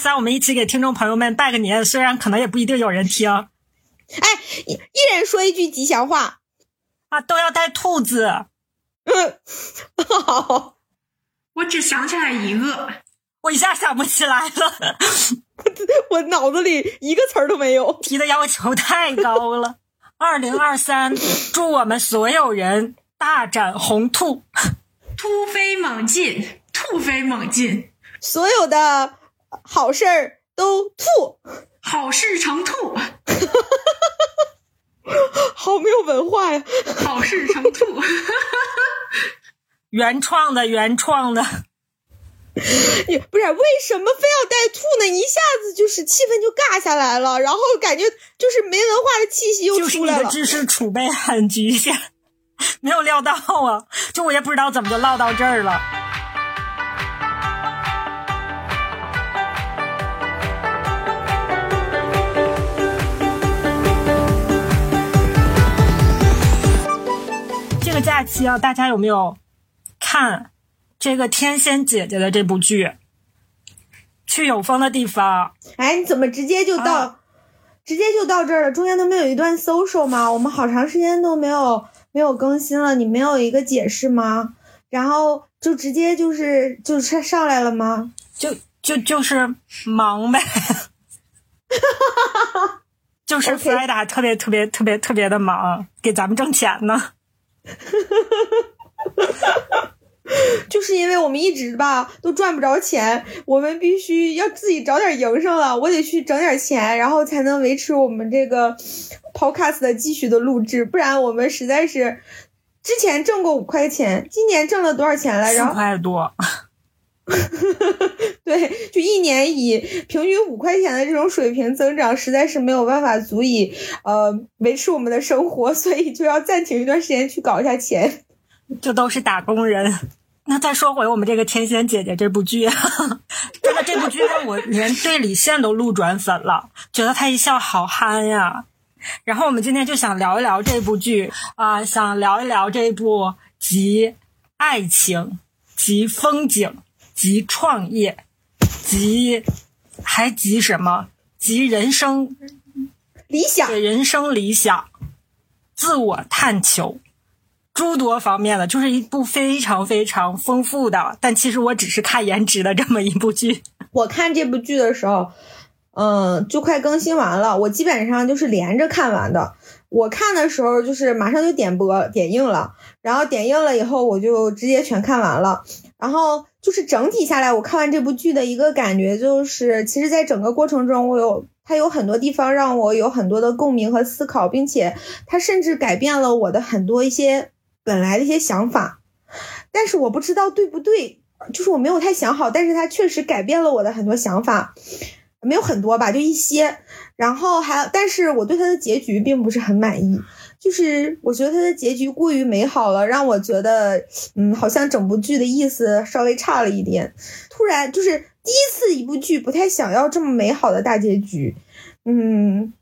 三，我们一起给听众朋友们拜个年。虽然可能也不一定有人听，哎，一一人说一句吉祥话啊，都要带兔子。嗯，好，我只想起来一个，我一下想不起来了，我脑子里一个词儿都没有。提的要求太高了。二零二三，祝我们所有人大展宏兔，突飞猛进，突飞猛进，所有的好事儿都吐，好事成吐，好没有文化呀！好事成吐，原创的，原创的。你不是为什么非要带吐呢？一下子就是气氛就尬下来了，然后感觉就是没文化的气息又出来了。就是你的知识储备很局限，没有料到啊！就我也不知道怎么就唠到这儿了。期啊，大家有没有看？这个天仙姐姐的这部剧，去有风的地方。哎，你怎么直接就到，直接就到这儿了？中间都没有一段 social 吗？我们好长时间都没有没有更新了，你没有一个解释吗？然后就直接就是就上上来了吗？就就就是忙呗，就是弗莱达特别特别特别特别的忙，给咱们挣钱呢。就是因为我们一直吧都赚不着钱，我们必须要自己找点营生了。我得去整点钱，然后才能维持我们这个 podcast 的继续的录制，不然我们实在是之前挣过五块钱，今年挣了多少钱来着？四块多。对，就一年以平均五块钱的这种水平增长，实在是没有办法足以呃维持我们的生活，所以就要暂停一段时间去搞一下钱。就都是打工人。那再说回我们这个《天仙姐姐》这部剧，真的这部剧让我连对李现都路转粉了，觉得他一笑好憨呀。然后我们今天就想聊一聊这部剧啊，想聊一聊这部集爱情、集风景、集创业、及还及什么？及人生理想，人生理想，自我探求。诸多方面的，就是一部非常非常丰富的，但其实我只是看颜值的这么一部剧。我看这部剧的时候，嗯，就快更新完了，我基本上就是连着看完的。我看的时候就是马上就点播点映了，然后点映了以后我就直接全看完了。然后就是整体下来，我看完这部剧的一个感觉就是，其实，在整个过程中，我有它有很多地方让我有很多的共鸣和思考，并且它甚至改变了我的很多一些。本来的一些想法，但是我不知道对不对，就是我没有太想好，但是它确实改变了我的很多想法，没有很多吧，就一些。然后还，但是我对它的结局并不是很满意，就是我觉得它的结局过于美好了，让我觉得，嗯，好像整部剧的意思稍微差了一点。突然，就是第一次一部剧不太想要这么美好的大结局，嗯。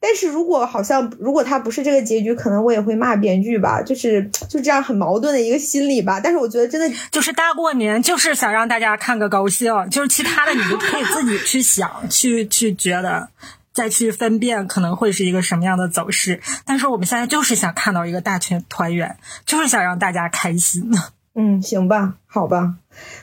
但是如果好像如果他不是这个结局，可能我也会骂编剧吧，就是就这样很矛盾的一个心理吧。但是我觉得真的就是大过年，就是想让大家看个高兴，就是其他的你都可以自己去想，去去觉得，再去分辨可能会是一个什么样的走势。但是我们现在就是想看到一个大群团圆，就是想让大家开心。嗯，行吧，好吧，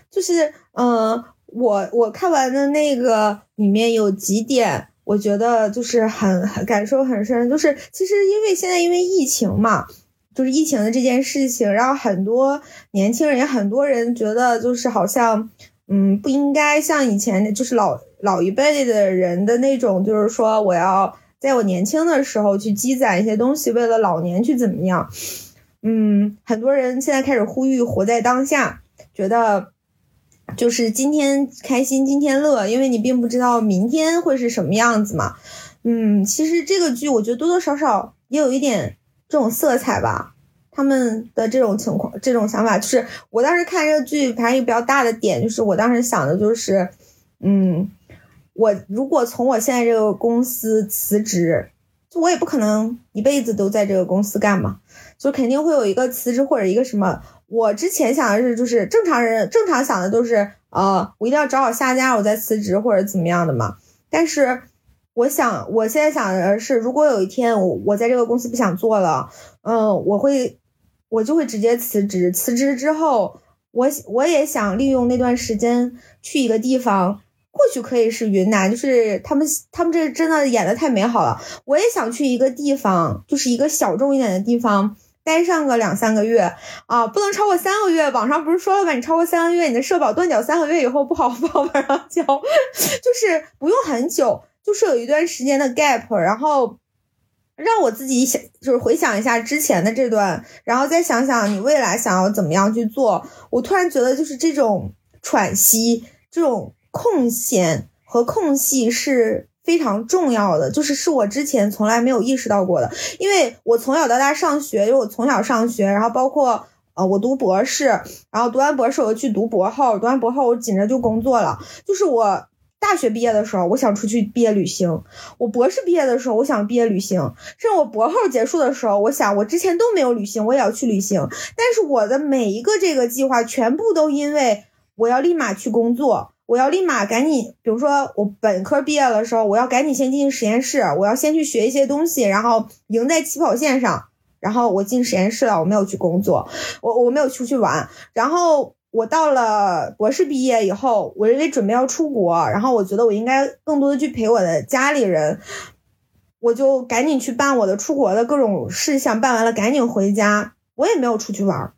就是嗯，我我看完的那个里面有几点。我觉得就是很很感受很深，就是其实因为现在因为疫情嘛，就是疫情的这件事情，让很多年轻人也很多人觉得就是好像，嗯，不应该像以前就是老老一辈的人的那种，就是说我要在我年轻的时候去积攒一些东西，为了老年去怎么样，嗯，很多人现在开始呼吁活在当下，觉得。就是今天开心，今天乐，因为你并不知道明天会是什么样子嘛。嗯，其实这个剧我觉得多多少少也有一点这种色彩吧。他们的这种情况、这种想法，就是我当时看这个剧，反正一个比较大的点，就是我当时想的就是，嗯，我如果从我现在这个公司辞职。就我也不可能一辈子都在这个公司干嘛，就肯定会有一个辞职或者一个什么。我之前想的是，就是正常人正常想的都是，呃，我一定要找好下家，我再辞职或者怎么样的嘛。但是我想，我现在想的是，如果有一天我我在这个公司不想做了，嗯，我会我就会直接辞职。辞职之后，我我也想利用那段时间去一个地方。或许可以是云南，就是他们他们这真的演的太美好了。我也想去一个地方，就是一个小众一点的地方，待上个两三个月啊，不能超过三个月。网上不是说了吗？你超过三个月，你的社保断缴三个月以后不好 往上交，就是不用很久，就是有一段时间的 gap，然后让我自己想，就是回想一下之前的这段，然后再想想你未来想要怎么样去做。我突然觉得，就是这种喘息，这种。空闲和空隙是非常重要的，就是是我之前从来没有意识到过的。因为我从小到大上学，因为我从小上学，然后包括呃我读博士，然后读完博士我去读博后，读完博后我紧着就工作了。就是我大学毕业的时候，我想出去毕业旅行；我博士毕业的时候，我想毕业旅行；甚至我博后结束的时候，我想我之前都没有旅行，我也要去旅行。但是我的每一个这个计划，全部都因为我要立马去工作。我要立马赶紧，比如说我本科毕业的时候，我要赶紧先进实验室，我要先去学一些东西，然后赢在起跑线上。然后我进实验室了，我没有去工作，我我没有出去玩。然后我到了博士毕业以后，我因为准备要出国，然后我觉得我应该更多的去陪我的家里人，我就赶紧去办我的出国的各种事项，办完了赶紧回家，我也没有出去玩。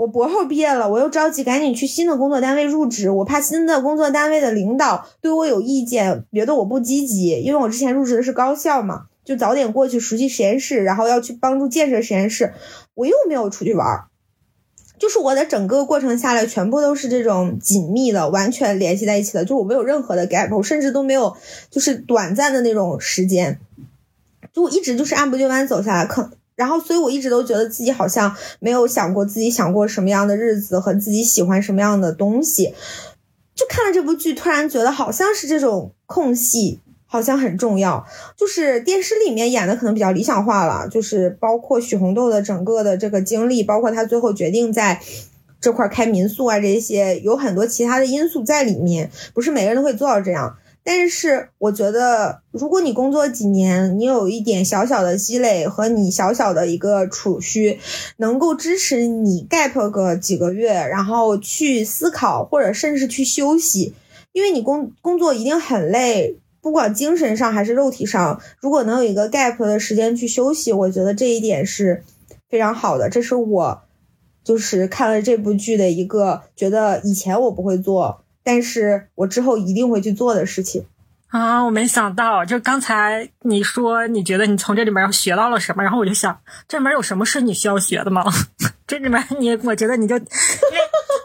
我博后毕业了，我又着急赶紧去新的工作单位入职，我怕新的工作单位的领导对我有意见，觉得我不积极，因为我之前入职的是高校嘛，就早点过去熟悉实验室，然后要去帮助建设实验室，我又没有出去玩儿，就是我的整个过程下来，全部都是这种紧密的，完全联系在一起的，就我没有任何的 gap，我甚至都没有就是短暂的那种时间，就我一直就是按部就班走下来，可。然后，所以我一直都觉得自己好像没有想过自己想过什么样的日子和自己喜欢什么样的东西。就看了这部剧，突然觉得好像是这种空隙好像很重要。就是电视里面演的可能比较理想化了，就是包括许红豆的整个的这个经历，包括他最后决定在这块开民宿啊，这些有很多其他的因素在里面，不是每个人都会做到这样。但是我觉得，如果你工作几年，你有一点小小的积累和你小小的一个储蓄，能够支持你 gap 个几个月，然后去思考或者甚至去休息，因为你工工作一定很累，不管精神上还是肉体上，如果能有一个 gap 的时间去休息，我觉得这一点是非常好的。这是我就是看了这部剧的一个觉得以前我不会做。但是我之后一定会去做的事情啊！我没想到，就刚才你说你觉得你从这里面要学到了什么，然后我就想，这里面有什么是你需要学的吗？这里面你，我觉得你就，因为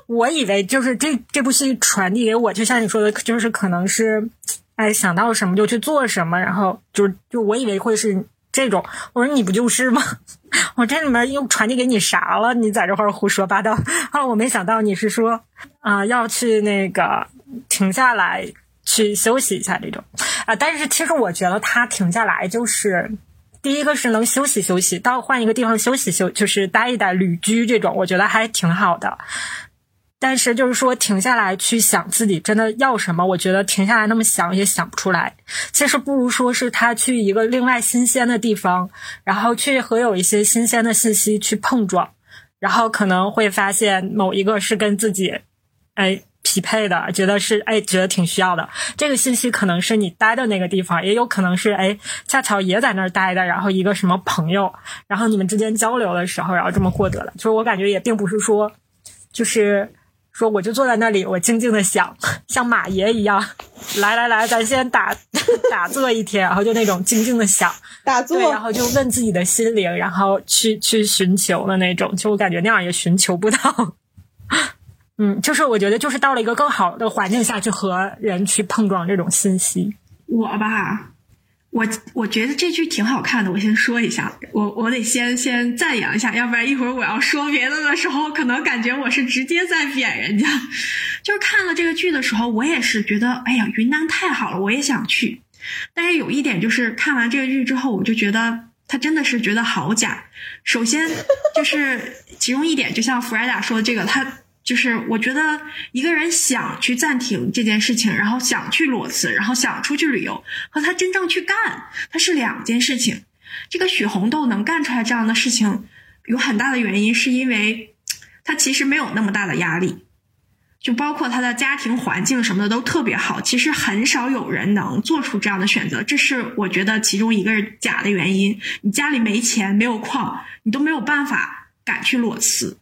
我以为就是这这部戏传递给我，就像你说的，就是可能是，哎，想到什么就去做什么，然后就就我以为会是这种。我说你不就是吗？我这里面又传递给你啥了？你在这块胡说八道啊！我没想到你是说啊要去那个停下来去休息一下这种啊。但是其实我觉得他停下来就是第一个是能休息休息，到换一个地方休息休，就是待一待旅居这种，我觉得还挺好的。但是就是说停下来去想自己真的要什么，我觉得停下来那么想也想不出来。其实不如说是他去一个另外新鲜的地方，然后去和有一些新鲜的信息去碰撞，然后可能会发现某一个是跟自己哎匹配的，觉得是哎觉得挺需要的。这个信息可能是你待的那个地方，也有可能是哎恰巧也在那儿待的，然后一个什么朋友，然后你们之间交流的时候，然后这么获得的。就是我感觉也并不是说就是。说我就坐在那里，我静静的想，像马爷一样，来来来，咱先打 打坐一天，然后就那种静静的想 打坐，然后就问自己的心灵，然后去去寻求的那种，就我感觉那样也寻求不到。嗯，就是我觉得就是到了一个更好的环境下去和人去碰撞这种信息。我吧。我我觉得这剧挺好看的，我先说一下，我我得先先赞扬一下，要不然一会儿我要说别的的时候，可能感觉我是直接在贬人家。就是看了这个剧的时候，我也是觉得，哎呀，云南太好了，我也想去。但是有一点就是看完这个剧之后，我就觉得他真的是觉得好假。首先就是其中一点，就像弗莱达说的这个，他就是我觉得一个人想去暂停这件事情，然后想去裸辞，然后想出去旅游，和他真正去干，它是两件事情。这个许红豆能干出来这样的事情，有很大的原因是因为他其实没有那么大的压力。就包括他的家庭环境什么的都特别好，其实很少有人能做出这样的选择，这是我觉得其中一个假的原因。你家里没钱没有矿，你都没有办法敢去裸辞。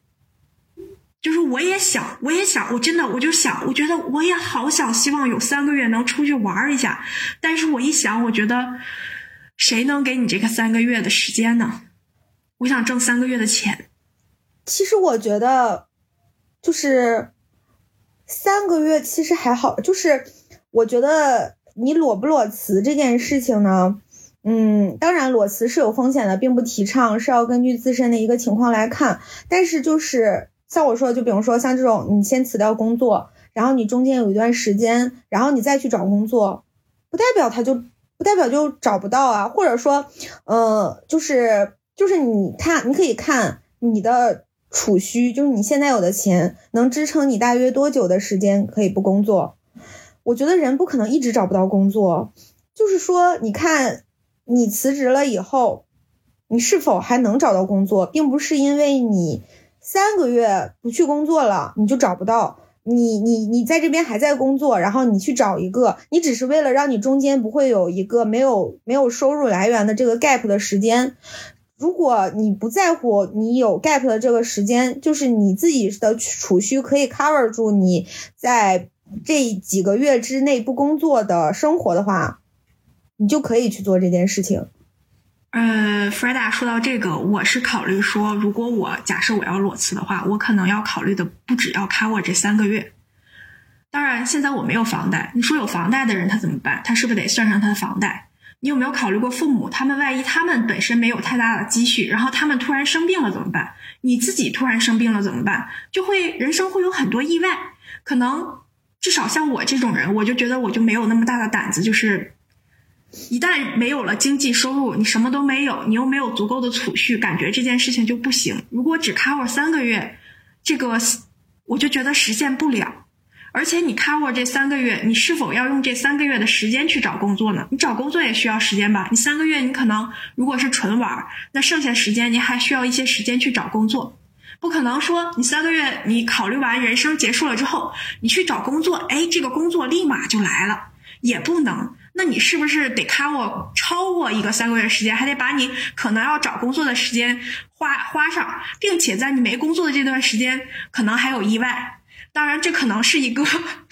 就是我也想，我也想，我真的我就想，我觉得我也好想，希望有三个月能出去玩一下。但是我一想，我觉得谁能给你这个三个月的时间呢？我想挣三个月的钱。其实我觉得，就是。三个月其实还好，就是我觉得你裸不裸辞这件事情呢，嗯，当然裸辞是有风险的，并不提倡，是要根据自身的一个情况来看。但是就是像我说，就比如说像这种，你先辞掉工作，然后你中间有一段时间，然后你再去找工作，不代表他就不代表就找不到啊，或者说，呃，就是就是你看，你可以看你的。储蓄就是你现在有的钱能支撑你大约多久的时间可以不工作？我觉得人不可能一直找不到工作，就是说，你看你辞职了以后，你是否还能找到工作，并不是因为你三个月不去工作了你就找不到，你你你在这边还在工作，然后你去找一个，你只是为了让你中间不会有一个没有没有收入来源的这个 gap 的时间。如果你不在乎你有 gap 的这个时间，就是你自己的储蓄可以 cover 住你在这几个月之内不工作的生活的话，你就可以去做这件事情。呃，Freda 说到这个，我是考虑说，如果我假设我要裸辞的话，我可能要考虑的不只要 cover 这三个月。当然，现在我没有房贷，你说有房贷的人他怎么办？他是不是得算上他的房贷？你有没有考虑过父母？他们万一他们本身没有太大的积蓄，然后他们突然生病了怎么办？你自己突然生病了怎么办？就会人生会有很多意外。可能至少像我这种人，我就觉得我就没有那么大的胆子。就是一旦没有了经济收入，你什么都没有，你又没有足够的储蓄，感觉这件事情就不行。如果只 cover 三个月，这个我就觉得实现不了。而且你 cover 这三个月，你是否要用这三个月的时间去找工作呢？你找工作也需要时间吧？你三个月，你可能如果是纯玩，那剩下时间你还需要一些时间去找工作。不可能说你三个月你考虑完人生结束了之后，你去找工作，哎，这个工作立马就来了，也不能。那你是不是得 cover 超过一个三个月时间，还得把你可能要找工作的时间花花上，并且在你没工作的这段时间，可能还有意外。当然，这可能是一个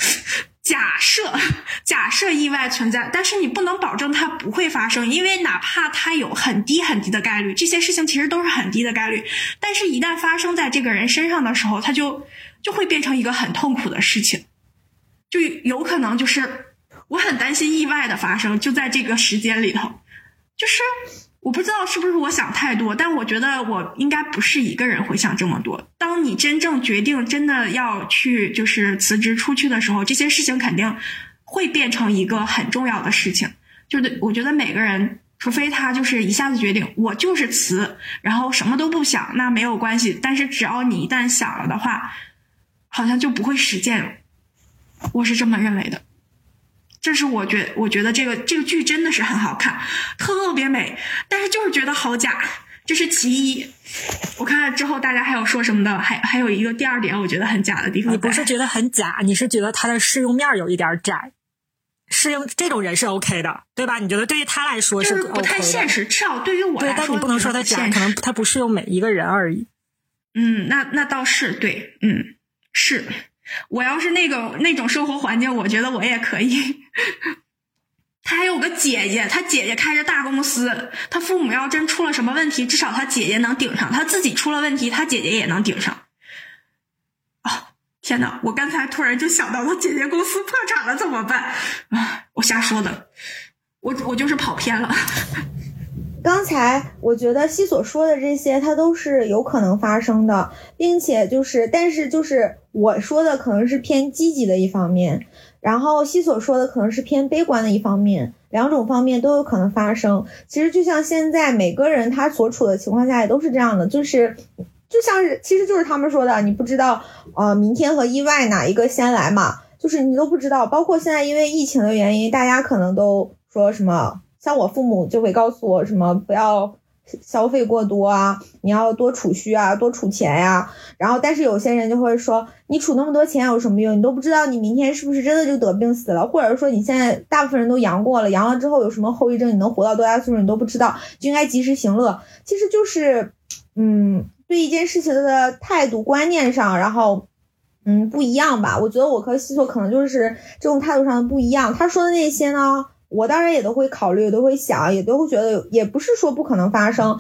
假设，假设意外存在，但是你不能保证它不会发生，因为哪怕它有很低很低的概率，这些事情其实都是很低的概率，但是一旦发生在这个人身上的时候，它就就会变成一个很痛苦的事情，就有可能就是我很担心意外的发生，就在这个时间里头，就是。我不知道是不是我想太多，但我觉得我应该不是一个人会想这么多。当你真正决定真的要去就是辞职出去的时候，这些事情肯定会变成一个很重要的事情。就是我觉得每个人，除非他就是一下子决定我就是辞，然后什么都不想，那没有关系。但是只要你一旦想了的话，好像就不会实践了。我是这么认为的。这是我觉，我觉得这个这个剧真的是很好看，特别美，但是就是觉得好假，这是其一。我看了之后，大家还有说什么的？还还有一个第二点，我觉得很假的地方。你不是觉得很假，你是觉得他的适用面有一点窄，适应这种人是 OK 的，对吧？你觉得对于他来说是不太现实，至少对于我来说，但你不能说他假，可能他不适用每一个人而已。嗯，那那倒是对，嗯，是。我要是那个那种生活环境，我觉得我也可以。他还有个姐姐，他姐姐开着大公司，他父母要真出了什么问题，至少他姐姐能顶上；他自己出了问题，他姐姐也能顶上。啊，天哪！我刚才突然就想到，他姐姐公司破产了怎么办？啊，我瞎说的，我我就是跑偏了。刚才我觉得西所说的这些，它都是有可能发生的，并且就是，但是就是我说的可能是偏积极的一方面，然后西所说的可能是偏悲观的一方面，两种方面都有可能发生。其实就像现在每个人他所处的情况下也都是这样的，就是就像是其实就是他们说的，你不知道呃明天和意外哪一个先来嘛，就是你都不知道。包括现在因为疫情的原因，大家可能都说什么，像我父母就会告诉我什么不要。消费过多啊，你要多储蓄啊，多储钱呀。然后，但是有些人就会说，你储那么多钱有什么用？你都不知道你明天是不是真的就得病死了，或者说你现在大部分人都阳过了，阳了之后有什么后遗症？你能活到多大岁数你都不知道，就应该及时行乐。其实就是，嗯，对一件事情的态度观念上，然后，嗯，不一样吧？我觉得我和西索可能就是这种态度上的不一样。他说的那些呢？我当然也都会考虑，都会想，也都会觉得，也不是说不可能发生，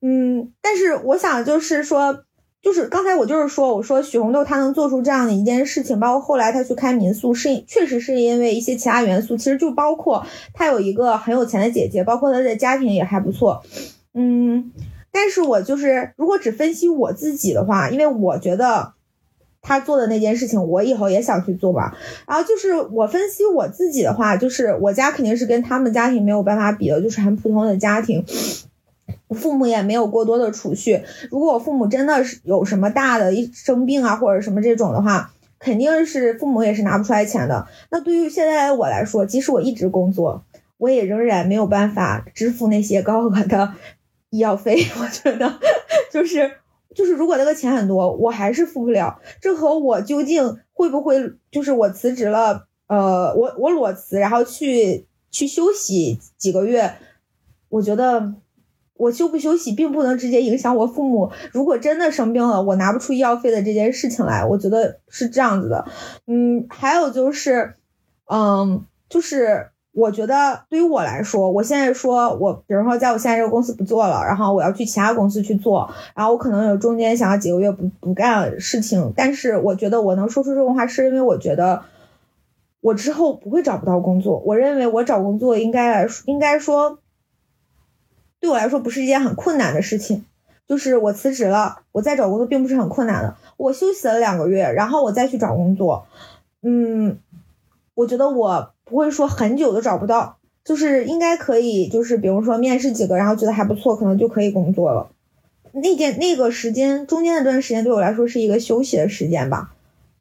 嗯，但是我想就是说，就是刚才我就是说，我说许红豆他能做出这样的一件事情，包括后来他去开民宿，是确实是因为一些其他元素，其实就包括他有一个很有钱的姐姐，包括他的家庭也还不错，嗯，但是我就是如果只分析我自己的话，因为我觉得。他做的那件事情，我以后也想去做吧。然后就是我分析我自己的话，就是我家肯定是跟他们家庭没有办法比的，就是很普通的家庭，父母也没有过多的储蓄。如果我父母真的是有什么大的一生病啊，或者什么这种的话，肯定是父母也是拿不出来钱的。那对于现在的我来说，即使我一直工作，我也仍然没有办法支付那些高额的医药费。我觉得就是。就是如果那个钱很多，我还是付不了。这和我究竟会不会，就是我辞职了，呃，我我裸辞，然后去去休息几个月，我觉得我休不休息并不能直接影响我父母。如果真的生病了，我拿不出医药费的这件事情来，我觉得是这样子的。嗯，还有就是，嗯，就是。我觉得对于我来说，我现在说，我比如说在我现在这个公司不做了，然后我要去其他公司去做，然后我可能有中间想要几个月不不干事情，但是我觉得我能说出这种话，是因为我觉得我之后不会找不到工作。我认为我找工作应该来说应该说对我来说不是一件很困难的事情，就是我辞职了，我再找工作并不是很困难的。我休息了两个月，然后我再去找工作，嗯，我觉得我。不会说很久都找不到，就是应该可以，就是比如说面试几个，然后觉得还不错，可能就可以工作了。那件那个时间中间那段时间对我来说是一个休息的时间吧，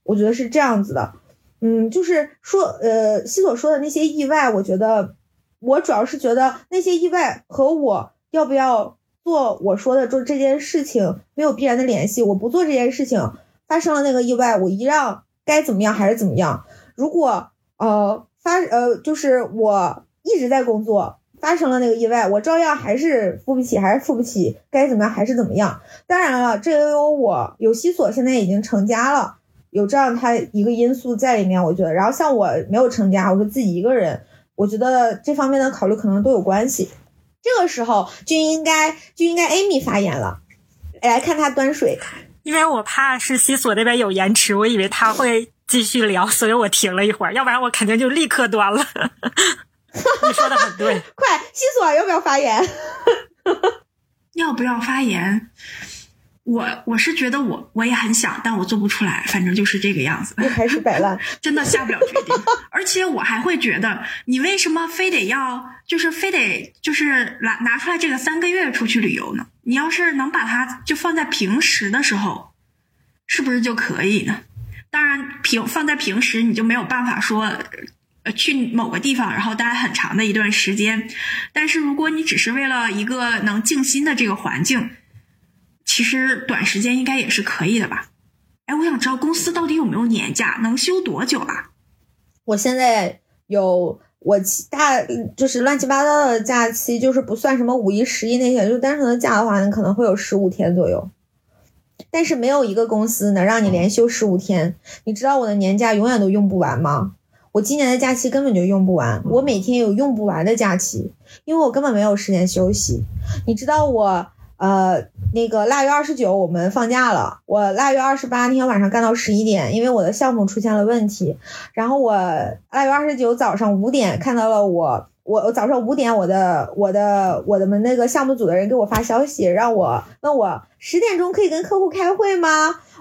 我觉得是这样子的。嗯，就是说，呃，西所说的那些意外，我觉得我主要是觉得那些意外和我要不要做我说的做这件事情没有必然的联系。我不做这件事情，发生了那个意外，我一样该怎么样还是怎么样。如果呃。发呃，就是我一直在工作，发生了那个意外，我照样还是付不起，还是付不起，该怎么样还是怎么样。当然了，这也有我有西索现在已经成家了，有这样他一个因素在里面，我觉得。然后像我没有成家，我是自己一个人，我觉得这方面的考虑可能都有关系。这个时候就应该就应该 Amy 发言了，来看他端水，因为我怕是西索那边有延迟，我以为他会。继续聊，所以我停了一会儿，要不然我肯定就立刻端了。你说的很对，快，西索要不要发言？要不要发言？我我是觉得我我也很想，但我做不出来，反正就是这个样子。又开始摆烂，真的下不了决定。而且我还会觉得，你为什么非得要，就是非得就是拿拿出来这个三个月出去旅游呢？你要是能把它就放在平时的时候，是不是就可以呢？当然，平放在平时你就没有办法说，呃，去某个地方然后待很长的一段时间。但是如果你只是为了一个能静心的这个环境，其实短时间应该也是可以的吧？哎，我想知道公司到底有没有年假，能休多久啊？我现在有我大就是乱七八糟的假期，就是不算什么五一、十一那些，就单纯的假的话，你可能会有十五天左右。但是没有一个公司能让你连休十五天。你知道我的年假永远都用不完吗？我今年的假期根本就用不完，我每天有用不完的假期，因为我根本没有时间休息。你知道我呃那个腊月二十九我们放假了，我腊月二十八那天晚上干到十一点，因为我的项目出现了问题。然后我腊月二十九早上五点看到了我。我我早上五点，我的我的我的们那个项目组的人给我发消息，让我问我十点钟可以跟客户开会吗？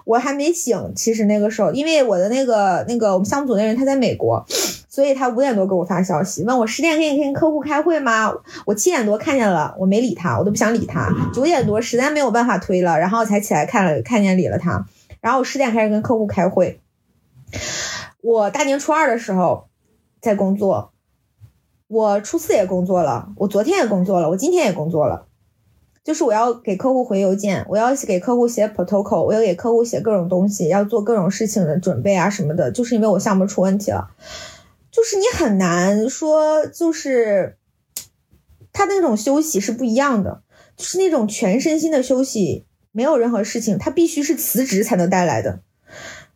我还没醒，其实那个时候，因为我的那个那个我们项目组那人他在美国，所以他五点多给我发消息，问我十点可以跟客户开会吗？我七点多看见了，我没理他，我都不想理他。九点多实在没有办法推了，然后才起来看了，看见理了他。然后我十点开始跟客户开会。我大年初二的时候在工作，我初四也工作了，我昨天也工作了，我今天也工作了。就是我要给客户回邮件，我要给客户写 protocol，我要给客户写各种东西，要做各种事情的准备啊什么的。就是因为我项目出问题了，就是你很难说，就是他那种休息是不一样的，就是那种全身心的休息，没有任何事情，他必须是辞职才能带来的，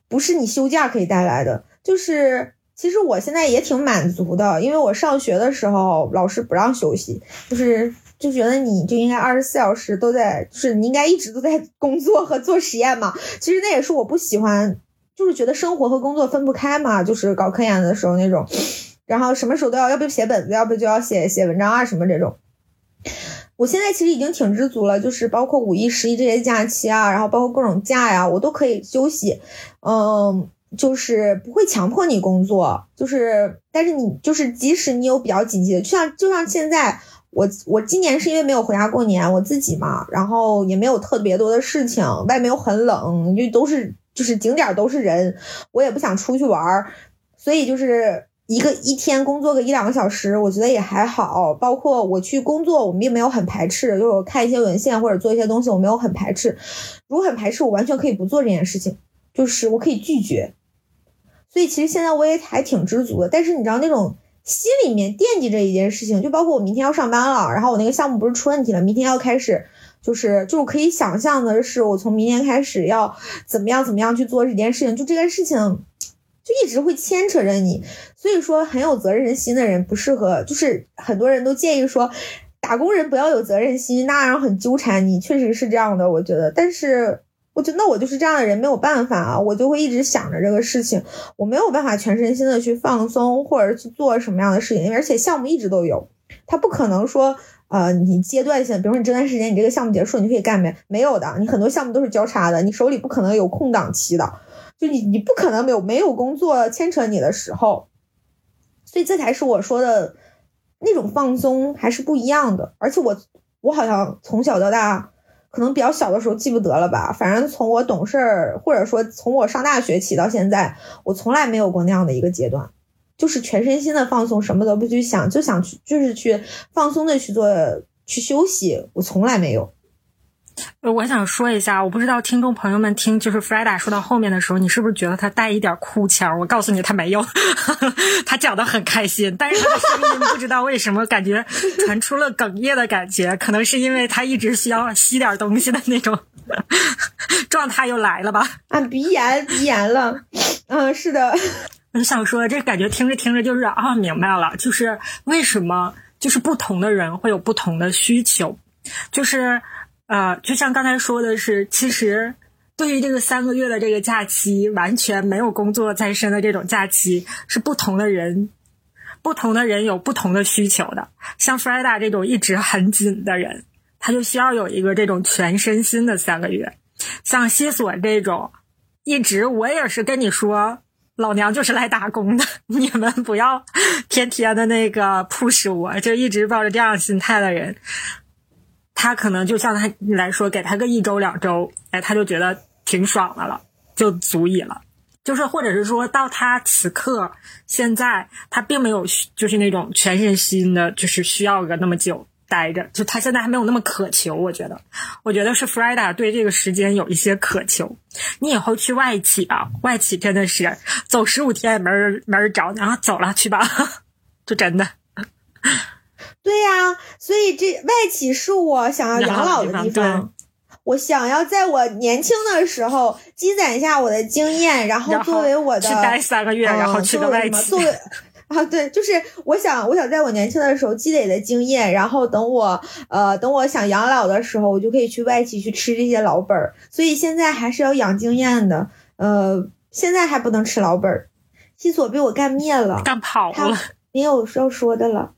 不是你休假可以带来的。就是其实我现在也挺满足的，因为我上学的时候老师不让休息，就是。就觉得你就应该二十四小时都在，就是你应该一直都在工作和做实验嘛。其实那也是我不喜欢，就是觉得生活和工作分不开嘛。就是搞科研的时候那种，然后什么时候都要，要不写本子，要不就要写写文章啊什么这种。我现在其实已经挺知足了，就是包括五一、十一这些假期啊，然后包括各种假呀，我都可以休息。嗯，就是不会强迫你工作，就是但是你就是即使你有比较紧急的，就像就像现在。我我今年是因为没有回家过年，我自己嘛，然后也没有特别多的事情，外面又很冷，就都是就是景点都是人，我也不想出去玩儿，所以就是一个一天工作个一两个小时，我觉得也还好。包括我去工作，我并没有很排斥，就是我看一些文献或者做一些东西，我没有很排斥。如果很排斥，我完全可以不做这件事情，就是我可以拒绝。所以其实现在我也还挺知足的，但是你知道那种。心里面惦记着一件事情，就包括我明天要上班了，然后我那个项目不是出问题了，明天要开始，就是就可以想象的是，我从明天开始要怎么样怎么样去做这件事情，就这件事情就一直会牵扯着你，所以说很有责任心的人不适合，就是很多人都建议说，打工人不要有责任心，那样很纠缠你，确实是这样的，我觉得，但是。我觉得那我就是这样的人，没有办法啊，我就会一直想着这个事情，我没有办法全身心的去放松或者去做什么样的事情，而且项目一直都有，他不可能说，呃，你阶段性，比如说你这段时间你这个项目结束，你就可以干没没有的，你很多项目都是交叉的，你手里不可能有空档期的，就你你不可能没有没有工作牵扯你的时候，所以这才是我说的那种放松还是不一样的，而且我我好像从小到大。可能比较小的时候记不得了吧，反正从我懂事儿，或者说从我上大学起到现在，我从来没有过那样的一个阶段，就是全身心的放松，什么都不去想，就想去，就是去放松的去做，去休息，我从来没有。我想说一下，我不知道听众朋友们听就是 Freda 说到后面的时候，你是不是觉得他带一点哭腔？我告诉你，他没有，他讲的很开心，但是他的声音不知道为什么感觉传出了哽咽的感觉，可能是因为他一直需要吸点东西的那种状态又来了吧？啊，鼻炎，鼻炎了。嗯，是的。我想说，这感觉听着听着就是啊，明白了，就是为什么就是不同的人会有不同的需求，就是。呃，就像刚才说的是，其实对于这个三个月的这个假期，完全没有工作在身的这种假期，是不同的人，不同的人有不同的需求的。像 Freda 这种一直很紧的人，他就需要有一个这种全身心的三个月。像西索这种，一直我也是跟你说，老娘就是来打工的，你们不要天天的那个 push 我，就一直抱着这样心态的人。他可能就像他来说，给他个一周两周，哎，他就觉得挺爽的了，就足以了。就是或者是说到他此刻现在，他并没有就是那种全身心的，就是需要个那么久待着。就他现在还没有那么渴求，我觉得，我觉得是 Freda 对这个时间有一些渴求。你以后去外企吧，外企真的是走十五天也没人没人找你，然后走了去吧，就真的。对呀，所以这外企是我想要养老的地方。我想要在我年轻的时候积攒一下我的经验，然后作为我的去待三个月，然后去个外企。作为 啊，对，就是我想，我想在我年轻的时候积累的经验，然后等我呃等我想养老的时候，我就可以去外企去吃这些老本儿。所以现在还是要养经验的，呃，现在还不能吃老本儿。西索被我干灭了，干跑了，没有要说的了。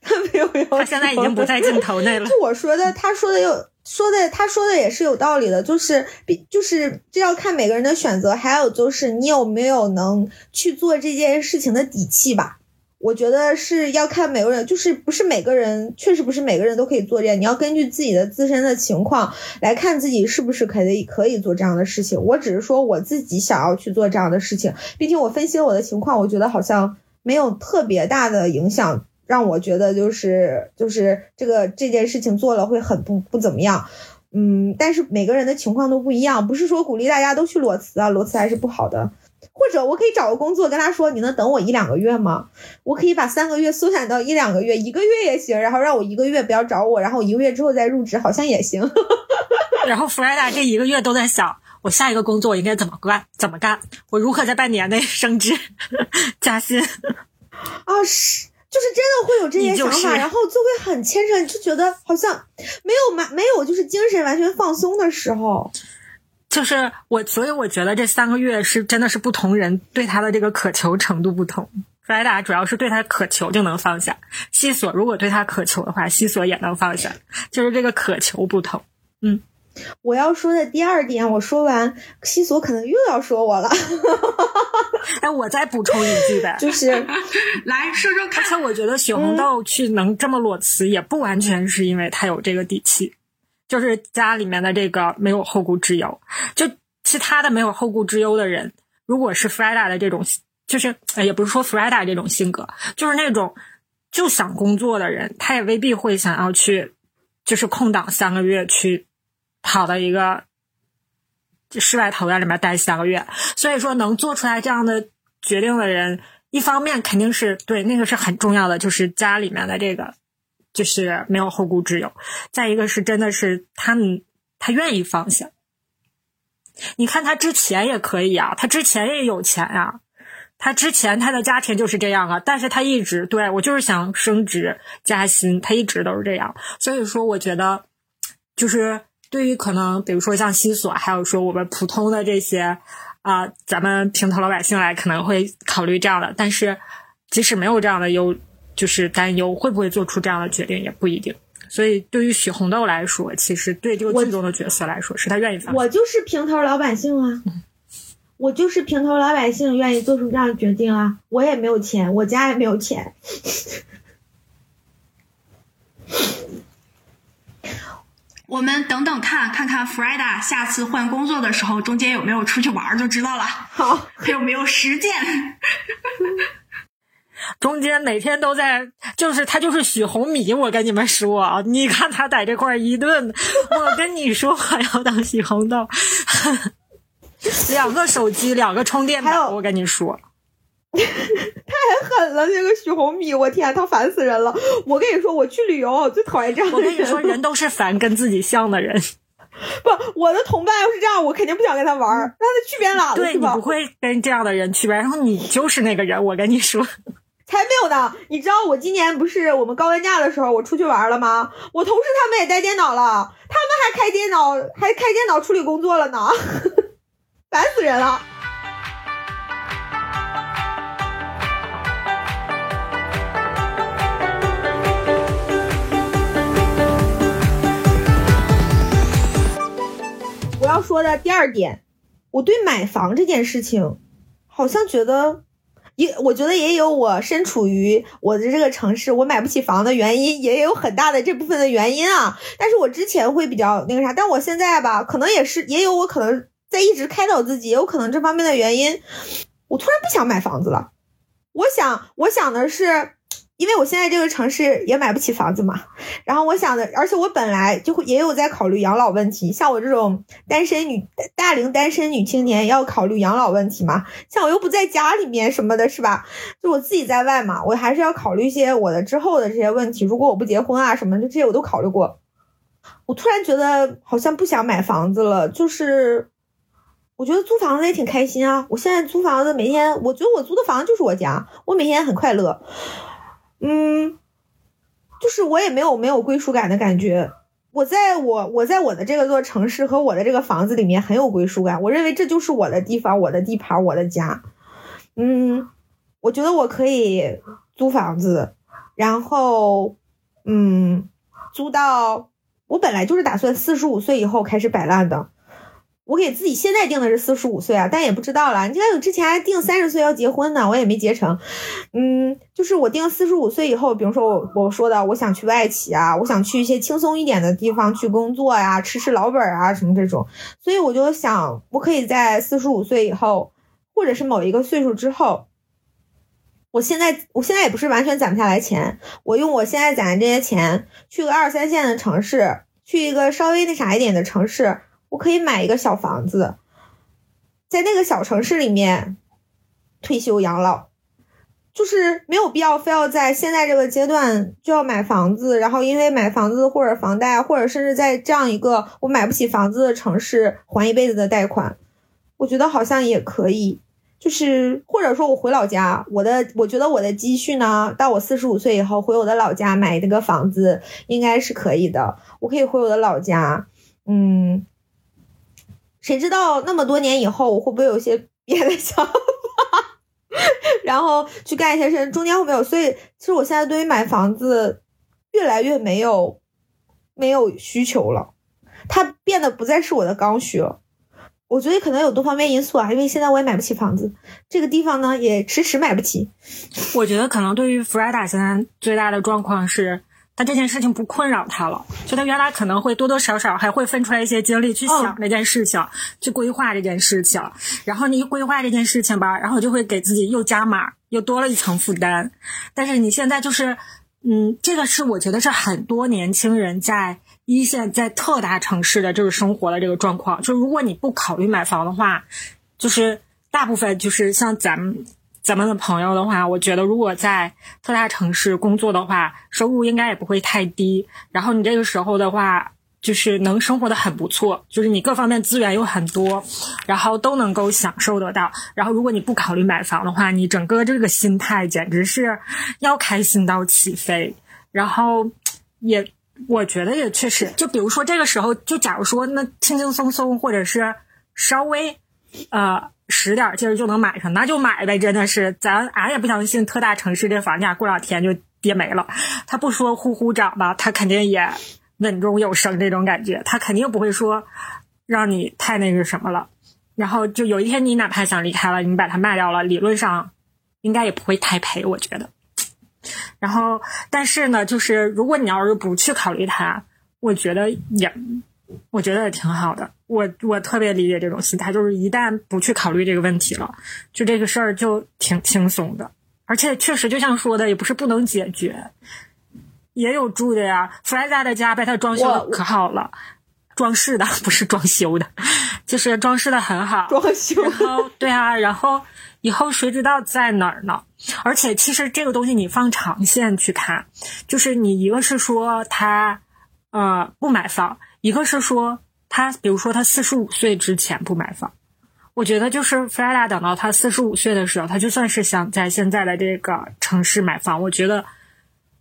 他没有要求。他现在已经不在镜头内了。就我说的，他说的有说的，他说的也是有道理的，就是比就是这要看每个人的选择，还有就是你有没有能去做这件事情的底气吧。我觉得是要看每个人，就是不是每个人，确实不是每个人都可以做这样。你要根据自己的自身的情况来看自己是不是可以可以做这样的事情。我只是说我自己想要去做这样的事情，并且我分析了我的情况，我觉得好像没有特别大的影响，让我觉得就是就是这个这件事情做了会很不不怎么样。嗯，但是每个人的情况都不一样，不是说鼓励大家都去裸辞啊，裸辞还是不好的。或者我可以找个工作，跟他说你能等我一两个月吗？我可以把三个月缩短到一两个月，一个月也行。然后让我一个月不要找我，然后一个月之后再入职，好像也行。然后弗莱达这一个月都在想，我下一个工作应该怎么干？怎么干？我如何在半年内升职 加薪？啊，是，就是真的会有这些想法，然后就会很牵扯，就觉得好像没有完，没有就是精神完全放松的时候。就是我，所以我觉得这三个月是真的是不同人对他的这个渴求程度不同。弗莱达主要是对他渴求就能放下，西索如果对他渴求的话，西索也能放下，就是这个渴求不同。嗯，我要说的第二点，我说完，西索可能又要说我了。哎，我再补充一句呗，就是 来说说看。而且我觉得许红豆去能这么裸辞，也不完全是因为他有这个底气。就是家里面的这个没有后顾之忧，就其他的没有后顾之忧的人，如果是 Freda 的这种，就是也不是说 Freda 这种性格，就是那种就想工作的人，他也未必会想要去，就是空档三个月去跑到一个世外桃源里面待三个月。所以说，能做出来这样的决定的人，一方面肯定是对那个是很重要的，就是家里面的这个。就是没有后顾之忧，再一个是真的是他们他愿意放下。你看他之前也可以啊，他之前也有钱啊，他之前他的家庭就是这样啊，但是他一直对我就是想升职加薪，他一直都是这样。所以说，我觉得就是对于可能比如说像西索，还有说我们普通的这些啊，咱们平头老百姓来可能会考虑这样的，但是即使没有这样的忧。就是担忧会不会做出这样的决定也不一定，所以对于许红豆来说，其实对这个剧中的角色来说，是他愿意放。我就是平头老百姓啊，我就是平头老百姓，愿意做出这样的决定啊。我也没有钱，我家也没有钱。我们等等看看看 Freda 下次换工作的时候，中间有没有出去玩就知道了。好，还有没有实践？中间每天都在，就是他就是许红米，我跟你们说啊，你看他在这块一顿，我跟你说我要当许红豆，两个手机，两个充电宝，我跟你说，太狠了，这个许红米，我天，他烦死人了。我跟你说，我去旅游最讨厌这样的人。我跟你说，人都是烦跟自己像的人。不，我的同伴要是这样，我肯定不想跟他玩儿，让他去边拉对你不会跟这样的人去边，然后你就是那个人，我跟你说。才没有呢！你知道我今年不是我们高温假的时候，我出去玩了吗？我同事他们也带电脑了，他们还开电脑，还开电脑处理工作了呢，烦死人了！说的第二点，我对买房这件事情，好像觉得。也我觉得也有我身处于我的这个城市，我买不起房的原因，也有很大的这部分的原因啊。但是我之前会比较那个啥，但我现在吧，可能也是也有我可能在一直开导自己，也有可能这方面的原因，我突然不想买房子了。我想，我想的是。因为我现在这个城市也买不起房子嘛，然后我想的，而且我本来就会也有在考虑养老问题，像我这种单身女大龄单身女青年要考虑养老问题嘛，像我又不在家里面什么的，是吧？就我自己在外嘛，我还是要考虑一些我的之后的这些问题。如果我不结婚啊什么的，这些我都考虑过。我突然觉得好像不想买房子了，就是我觉得租房子也挺开心啊。我现在租房子，每天我觉得我租的房子就是我家，我每天很快乐。嗯，就是我也没有没有归属感的感觉。我在我我在我的这个座城市和我的这个房子里面很有归属感。我认为这就是我的地方，我的地盘，我的家。嗯，我觉得我可以租房子，然后嗯，租到我本来就是打算四十五岁以后开始摆烂的。我给自己现在定的是四十五岁啊，但也不知道了。你看，我之前还定三十岁要结婚呢，我也没结成。嗯，就是我定四十五岁以后，比如说我我说的，我想去外企啊，我想去一些轻松一点的地方去工作呀，吃吃老本啊什么这种。所以我就想，我可以在四十五岁以后，或者是某一个岁数之后，我现在我现在也不是完全攒不下来钱，我用我现在攒的这些钱，去个二三线的城市，去一个稍微那啥一点的城市。我可以买一个小房子，在那个小城市里面退休养老，就是没有必要非要在现在这个阶段就要买房子，然后因为买房子或者房贷，或者甚至在这样一个我买不起房子的城市还一辈子的贷款，我觉得好像也可以，就是或者说我回老家，我的我觉得我的积蓄呢，到我四十五岁以后回我的老家买那个房子应该是可以的，我可以回我的老家，嗯。谁知道那么多年以后我会不会有些 别的想法，然后去干一些事，中间会没有。所以其实我现在对于买房子越来越没有没有需求了，它变得不再是我的刚需了。我觉得可能有多方面因素啊，因为现在我也买不起房子，这个地方呢也迟迟买不起。我觉得可能对于弗莱达现在最大的状况是。但这件事情不困扰他了，就他原来可能会多多少少还会分出来一些精力去想这件事情，去规划这件事情。然后你一规划这件事情吧，然后就会给自己又加码，又多了一层负担。但是你现在就是，嗯，这个是我觉得是很多年轻人在一线、在特大城市的这个生活的这个状况。就如果你不考虑买房的话，就是大部分就是像咱们。咱们的朋友的话，我觉得如果在特大城市工作的话，收入应该也不会太低。然后你这个时候的话，就是能生活的很不错，就是你各方面资源有很多，然后都能够享受得到。然后如果你不考虑买房的话，你整个这个心态简直是要开心到起飞。然后也，我觉得也确实，就比如说这个时候，就假如说那轻轻松松，或者是稍微，呃。使点劲儿就能买上，那就买呗！真的是，咱俺也不相信特大城市这房价过两天就跌没了。他不说呼呼涨吧，他肯定也稳中有升这种感觉，他肯定不会说让你太那个什么了。然后就有一天你哪怕想离开了，你把它卖掉了，理论上应该也不会太赔，我觉得。然后，但是呢，就是如果你要是不去考虑它，我觉得也。我觉得也挺好的，我我特别理解这种心态，就是一旦不去考虑这个问题了，就这个事儿就挺轻松的，而且确实就像说的，也不是不能解决，也有住的呀。弗莱达的家被他装修的可好了，装饰的不是装修的，就是装饰的很好。装修。然后对啊，然后以后谁知道在哪儿呢？而且其实这个东西你放长线去看，就是你一个是说他呃不买房。一个是说他，比如说他四十五岁之前不买房，我觉得就是弗拉达等到他四十五岁的时候，他就算是想在现在的这个城市买房，我觉得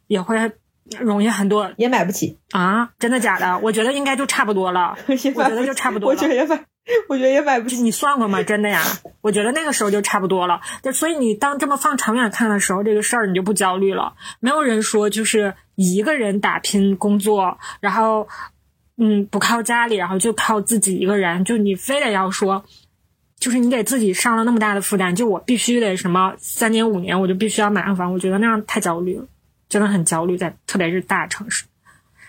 也会容易很多，也买不起啊！真的假的？我觉得应该就差不多了，我觉得就差不多。我觉得也买，我觉得也买不起。你算过吗？真的呀？我觉得那个时候就差不多了。就所以你当这么放长远看的时候，这个事儿你就不焦虑了。没有人说就是一个人打拼工作，然后。嗯，不靠家里，然后就靠自己一个人，就你非得要说，就是你给自己上了那么大的负担，就我必须得什么三年五年，我就必须要买上房，我觉得那样太焦虑了，真的很焦虑，在特别是大城市。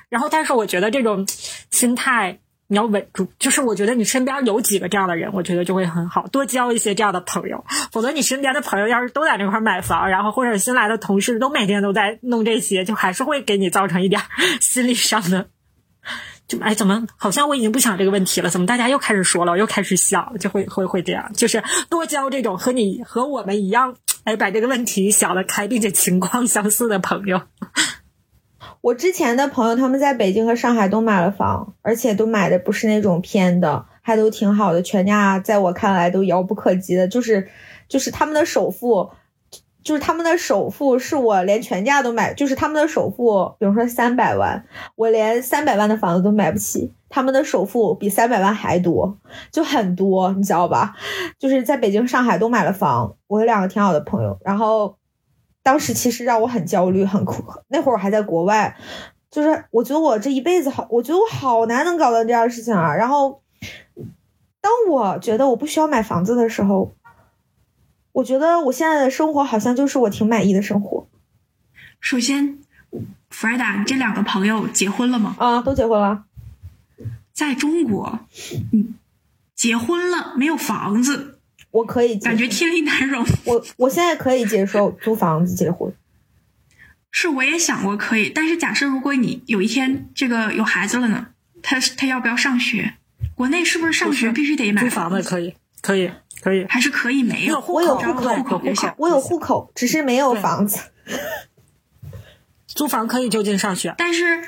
然后，但是我觉得这种心态你要稳住，就是我觉得你身边有几个这样的人，我觉得就会很好，多交一些这样的朋友，否则你身边的朋友要是都在那块买房，然后或者新来的同事都每天都在弄这些，就还是会给你造成一点 心理上的。哎，怎么好像我已经不想这个问题了？怎么大家又开始说了？我又开始想，就会会会这样，就是多交这种和你和我们一样，哎，把这个问题想得开，并且情况相似的朋友。我之前的朋友，他们在北京和上海都买了房，而且都买的不是那种偏的，还都挺好的，全家在我看来都遥不可及的，就是就是他们的首付。就是他们的首付是我连全价都买，就是他们的首付，比如说三百万，我连三百万的房子都买不起，他们的首付比三百万还多，就很多，你知道吧？就是在北京、上海都买了房，我有两个挺好的朋友，然后当时其实让我很焦虑，很苦。那会儿我还在国外，就是我觉得我这一辈子好，我觉得我好难能搞到这样的事情啊。然后，当我觉得我不需要买房子的时候，我觉得我现在的生活好像就是我挺满意的生活。首先，弗莱达，你这两个朋友结婚了吗？啊，都结婚了。在中国，嗯，结婚了没有房子，我可以感觉天理难容。我我现在可以接受租房子结婚。是，我也想过可以，但是假设如果你有一天这个有孩子了呢？他他要不要上学？国内是不是上学必须得买租房子？可以，可以，可以，还是可以没有？我有户口，户口就行。我有户口，只是没有房子。租房可以就近上学，但是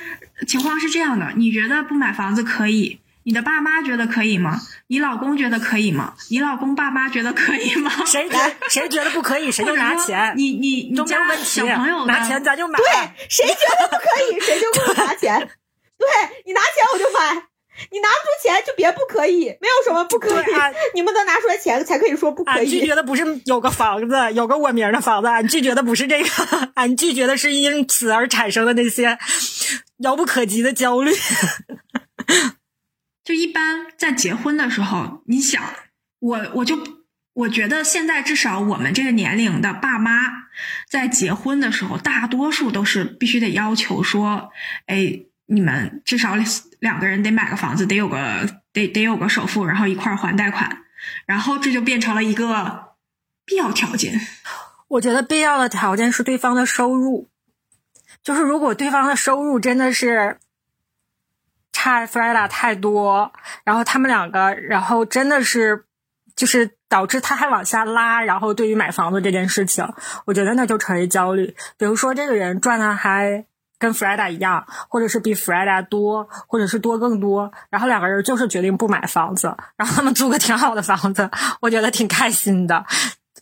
情况是这样的：你觉得不买房子可以？你的爸妈觉得可以吗？你老公觉得可以吗？你老公爸妈觉得可以吗？谁谁觉得不可以，谁就拿钱。你你你家小朋友拿钱咱就买。对，谁觉得不可以，谁就给我拿钱。对你拿钱我就买。你拿不出钱就别不可以，没有什么不可以。你们能拿出来钱才可以说不可以。拒绝的不是有个房子，有个我名的房子，俺拒绝的不是这个，俺拒绝的是因此而产生的那些遥不可及的焦虑。就一般在结婚的时候，你想，我我就我觉得现在至少我们这个年龄的爸妈在结婚的时候，大多数都是必须得要求说，哎，你们至少两个人得买个房子，得有个得得有个首付，然后一块儿还贷款，然后这就变成了一个必要条件。我觉得必要的条件是对方的收入，就是如果对方的收入真的是。差 f r e d a 太多，然后他们两个，然后真的是，就是导致他还往下拉。然后对于买房子这件事情，我觉得那就成为焦虑。比如说这个人赚的还跟 f r e d a 一样，或者是比 f r e d a 多，或者是多更多，然后两个人就是决定不买房子，然后他们租个挺好的房子，我觉得挺开心的。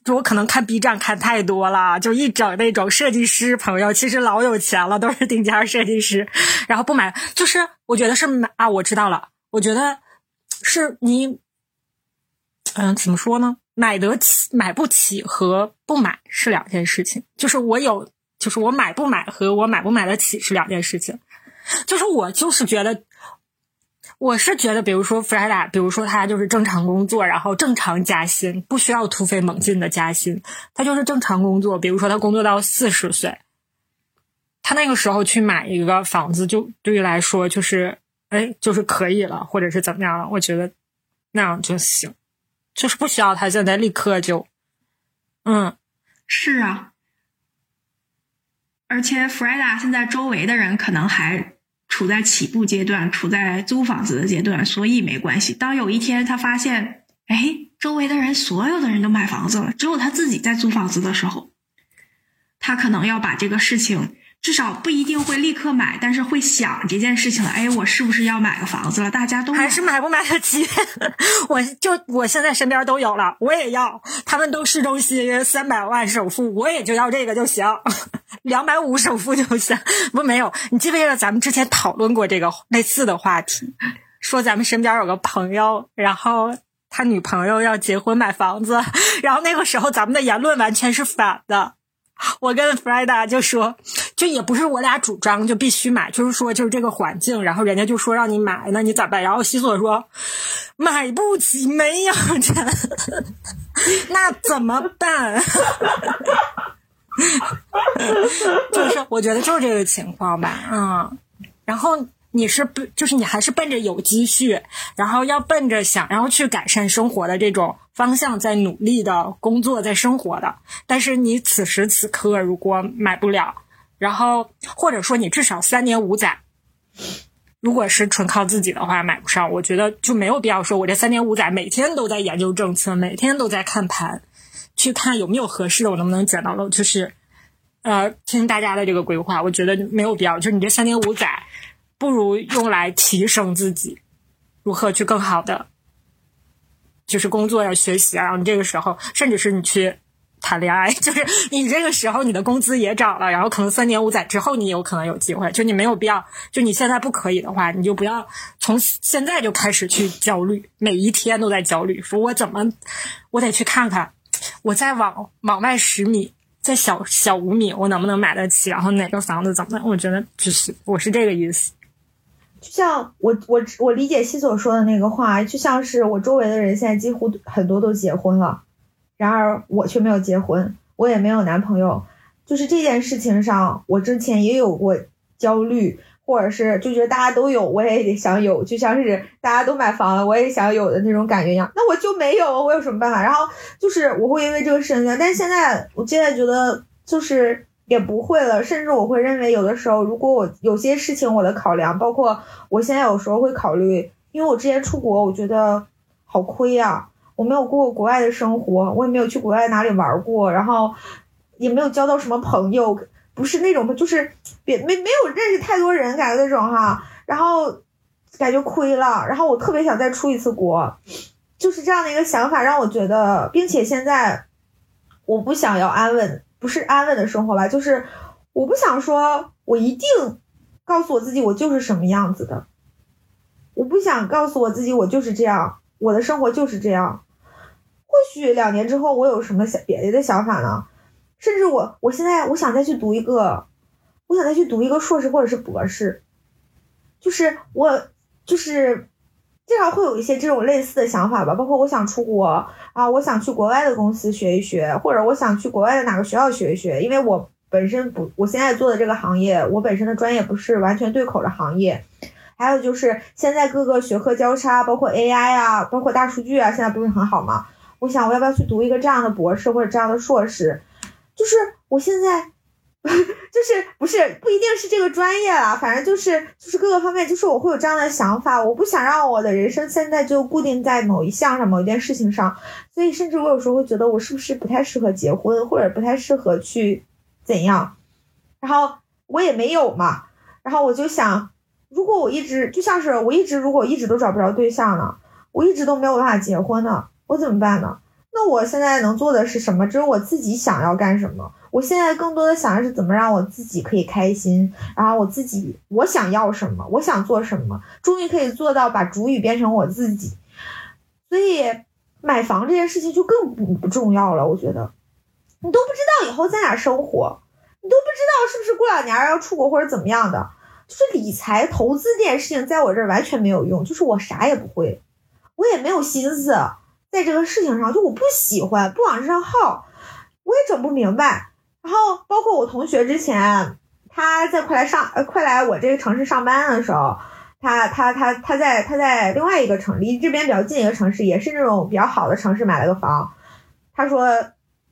就我可能看 B 站看太多了，就一整那种设计师朋友，其实老有钱了，都是顶尖设计师，然后不买，就是我觉得是买啊，我知道了，我觉得是你，嗯，怎么说呢？买得起买不起和不买是两件事情，就是我有，就是我买不买和我买不买得起是两件事情，就是我就是觉得。我是觉得，比如说弗莱达，比如说他就是正常工作，然后正常加薪，不需要突飞猛进的加薪，他就是正常工作。比如说他工作到四十岁，他那个时候去买一个房子，就对于来说就是，哎，就是可以了，或者是怎么样了？我觉得那样就行，就是不需要他现在立刻就，嗯，是啊，而且，Freda 现在周围的人可能还。处在起步阶段，处在租房子的阶段，所以没关系。当有一天他发现，哎，周围的人所有的人都买房子了，只有他自己在租房子的时候，他可能要把这个事情，至少不一定会立刻买，但是会想这件事情了。哎，我是不是要买个房子了？大家都还是买不买得起？我就我现在身边都有了，我也要。他们都市中心三百万首付，我也就要这个就行。两百五首付就行，不没有。你记不记得咱们之前讨论过这个类似的话题？说咱们身边有个朋友，然后他女朋友要结婚买房子，然后那个时候咱们的言论完全是反的。我跟 f r e d a 就说，就也不是我俩主张就必须买，就是说就是这个环境，然后人家就说让你买，那你咋办？然后西索说买不起，没有钱，那怎么办？就是我觉得就是这个情况吧，嗯，然后你是不就是你还是奔着有积蓄，然后要奔着想然后去改善生活的这种方向在努力的工作在生活的，但是你此时此刻如果买不了，然后或者说你至少三年五载，如果是纯靠自己的话买不上，我觉得就没有必要说我这三年五载每天都在研究政策，每天都在看盘。去看有没有合适的，我能不能捡到漏？就是，呃，听大家的这个规划，我觉得没有必要。就是你这三年五载，不如用来提升自己，如何去更好的，就是工作呀、学习啊。然后你这个时候，甚至是你去谈恋爱，就是你这个时候你的工资也涨了，然后可能三年五载之后你有可能有机会。就你没有必要，就你现在不可以的话，你就不要从现在就开始去焦虑，每一天都在焦虑，说我怎么，我得去看看。我再往往外十米，在小小五米，我能不能买得起？然后哪个房子怎么？我觉得就是我是这个意思。就像我我我理解西所说的那个话，就像是我周围的人现在几乎很多都结婚了，然而我却没有结婚，我也没有男朋友。就是这件事情上，我之前也有过焦虑，或者是就觉得大家都有，我也得想有，就像是大家都买房了，我也想有的那种感觉一样。那我就没有，我有什么办法？然后就是我会因为这个事情，但现在我现在觉得就是也不会了，甚至我会认为有的时候，如果我有些事情我的考量，包括我现在有时候会考虑，因为我之前出国，我觉得好亏呀，我没有过过国外的生活，我也没有去国外哪里玩过，然后。也没有交到什么朋友，不是那种，就是别没没有认识太多人，感觉那种哈，然后感觉亏了，然后我特别想再出一次国，就是这样的一个想法让我觉得，并且现在我不想要安稳，不是安稳的生活吧，就是我不想说我一定告诉我自己我就是什么样子的，我不想告诉我自己我就是这样，我的生活就是这样，或许两年之后我有什么想别的想法呢？甚至我，我现在我想再去读一个，我想再去读一个硕士或者是博士，就是我就是经常会有一些这种类似的想法吧。包括我想出国啊，我想去国外的公司学一学，或者我想去国外的哪个学校学一学。因为我本身不，我现在做的这个行业，我本身的专业不是完全对口的行业。还有就是现在各个学科交叉，包括 AI 啊，包括大数据啊，现在不是很好吗？我想我要不要去读一个这样的博士或者这样的硕士？就是我现在，就是不是不一定是这个专业啦，反正就是就是各个方面，就是我会有这样的想法，我不想让我的人生现在就固定在某一项上、某一件事情上，所以甚至我有时候会觉得我是不是不太适合结婚，或者不太适合去怎样，然后我也没有嘛，然后我就想，如果我一直就像是我一直如果一直都找不着对象呢，我一直都没有办法结婚呢，我怎么办呢？那我现在能做的是什么？只有我自己想要干什么。我现在更多的想的是怎么让我自己可以开心，然后我自己我想要什么，我想做什么，终于可以做到把主语变成我自己。所以买房这件事情就更不不重要了。我觉得你都不知道以后在哪生活，你都不知道是不是过两年要出国或者怎么样的。就是理财投资这件事情，在我这儿完全没有用。就是我啥也不会，我也没有心思。在这个事情上，就我不喜欢，不往这上耗，我也整不明白。然后包括我同学之前，他在快来上呃快来我这个城市上班的时候，他他他他在他在另外一个城离这边比较近一个城市，也是那种比较好的城市买了个房。他说：“